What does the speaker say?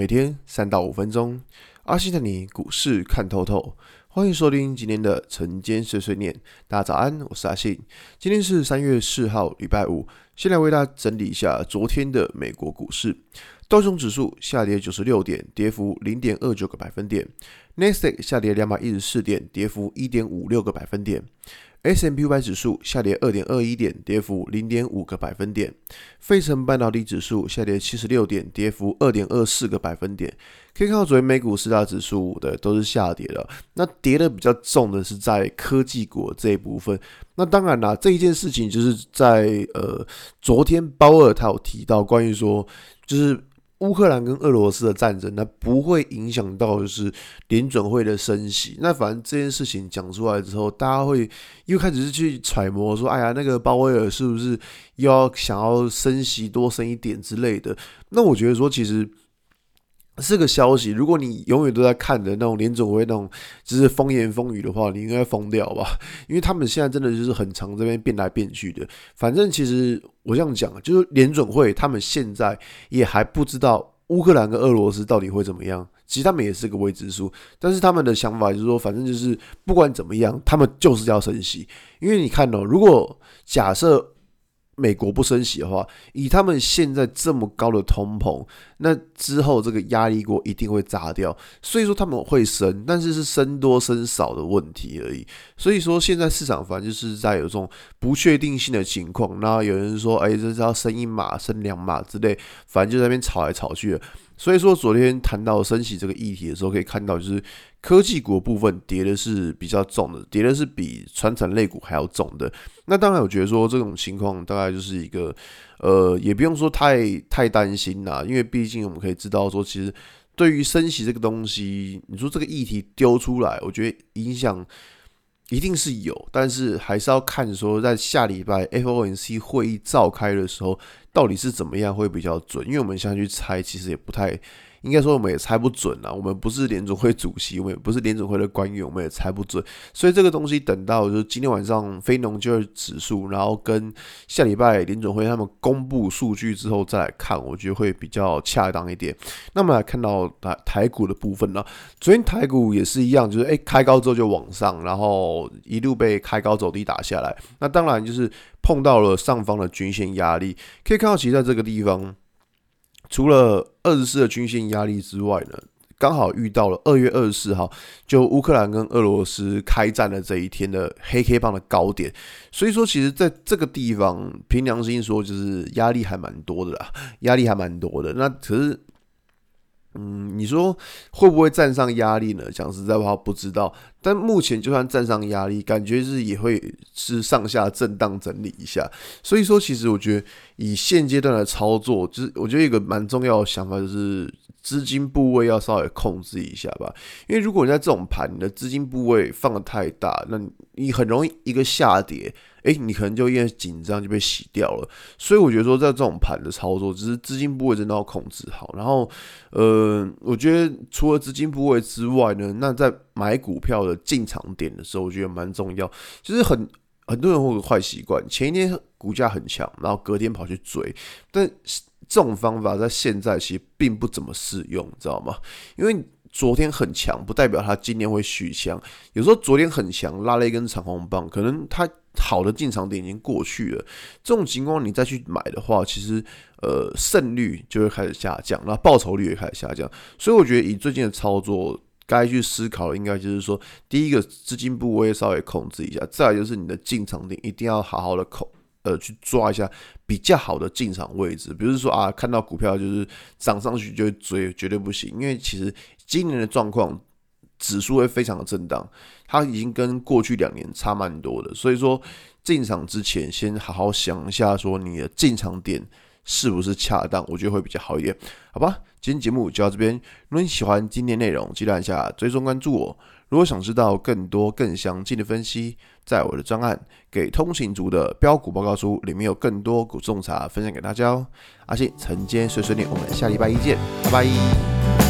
每天三到五分钟，阿信带你股市看透透。欢迎收听今天的晨间碎碎念。大家早安，我是阿信。今天是三月四号，礼拜五。先来为大家整理一下昨天的美国股市。道琼指数下跌九十六点，跌幅零点二九个百分点。纳斯达克下跌两百一十四点，跌幅一点五六个百分点。S&P 五百指数下跌二点二一点，跌幅零点五个百分点。费城半导体指数下跌七十六点，跌幅二点二四个百分点。可以看到，昨天美股四大指数的都是下跌的。那跌的比较重的是在科技股这一部分。那当然啦，这一件事情就是在呃昨天鲍尔他有提到关于说就是。乌克兰跟俄罗斯的战争，那不会影响到就是联准会的升息。那反正这件事情讲出来之后，大家会又开始是去揣摩说，哎呀，那个鲍威尔是不是又要想要升息多升一点之类的？那我觉得说，其实。这个消息，如果你永远都在看的那种联准会那种就是风言风语的话，你应该疯掉吧？因为他们现在真的就是很常这边变来变去的。反正其实我这样讲，就是联准会他们现在也还不知道乌克兰跟俄罗斯到底会怎么样。其实他们也是个未知数，但是他们的想法就是说，反正就是不管怎么样，他们就是要升息。因为你看哦，如果假设。美国不升息的话，以他们现在这么高的通膨，那之后这个压力锅一定会炸掉。所以说他们会升，但是是升多升少的问题而已。所以说现在市场反正就是在有这种不确定性的情况。那有人说，哎，这是要升一码、升两码之类，反正就在那边吵来吵去。所以说昨天谈到升息这个议题的时候，可以看到就是。科技股部分跌的是比较重的，跌的是比传产类股还要重的。那当然，我觉得说这种情况大概就是一个，呃，也不用说太太担心啦，因为毕竟我们可以知道说，其实对于升息这个东西，你说这个议题丢出来，我觉得影响一定是有，但是还是要看说在下礼拜 FOMC 会议召开的时候，到底是怎么样会比较准，因为我们现在去猜，其实也不太。应该说我们也猜不准啊，我们不是联总会主席，我们也不是联总会的官员，我们也猜不准。所以这个东西等到就是今天晚上非农就业指数，然后跟下礼拜联总会他们公布数据之后再来看，我觉得会比较恰当一点。那么来看到台台股的部分呢，昨天台股也是一样，就是诶开高之后就往上，然后一路被开高走低打下来。那当然就是碰到了上方的均线压力，可以看到其实在这个地方。除了二十四的均线压力之外呢，刚好遇到了二月二十四号，就乌克兰跟俄罗斯开战的这一天的黑 K 棒的高点，所以说其实在这个地方，凭良心说，就是压力还蛮多的啦，压力还蛮多的。那可是。嗯，你说会不会站上压力呢？讲实在话，不知道。但目前就算站上压力，感觉是也会是上下震荡整理一下。所以说，其实我觉得以现阶段的操作，就是我觉得一个蛮重要的想法就是资金部位要稍微控制一下吧。因为如果你在这种盘，你的资金部位放得太大，那你很容易一个下跌。诶，你可能就因为紧张就被洗掉了，所以我觉得说在这种盘的操作，只是资金部位真的要控制好。然后，呃，我觉得除了资金部位之外呢，那在买股票的进场点的时候，我觉得蛮重要。其实很很多人会有个坏习惯，前一天股价很强，然后隔天跑去追，但这种方法在现在其实并不怎么适用，知道吗？因为昨天很强，不代表它今天会续强。有时候昨天很强，拉了一根长红棒，可能它。好的进场点已经过去了，这种情况你再去买的话，其实呃胜率就会开始下降，那报酬率也开始下降。所以我觉得以最近的操作，该去思考的应该就是说，第一个资金部位稍微控制一下，再来就是你的进场点一定要好好的控，呃去抓一下比较好的进场位置。比如说啊，看到股票就是涨上去就追，绝对不行，因为其实今年的状况。指数会非常的震荡，它已经跟过去两年差蛮多的，所以说进场之前先好好想一下，说你的进场点是不是恰当，我觉得会比较好一点，好吧？今天节目就到这边，如果你喜欢今天内容，记得按下追踪关注我。如果想知道更多更详尽的分析，在我的专案《给通行族的标股报告书》里面有更多股种茶分享给大家哦。阿信晨间碎碎念，我们下礼拜一见，拜拜。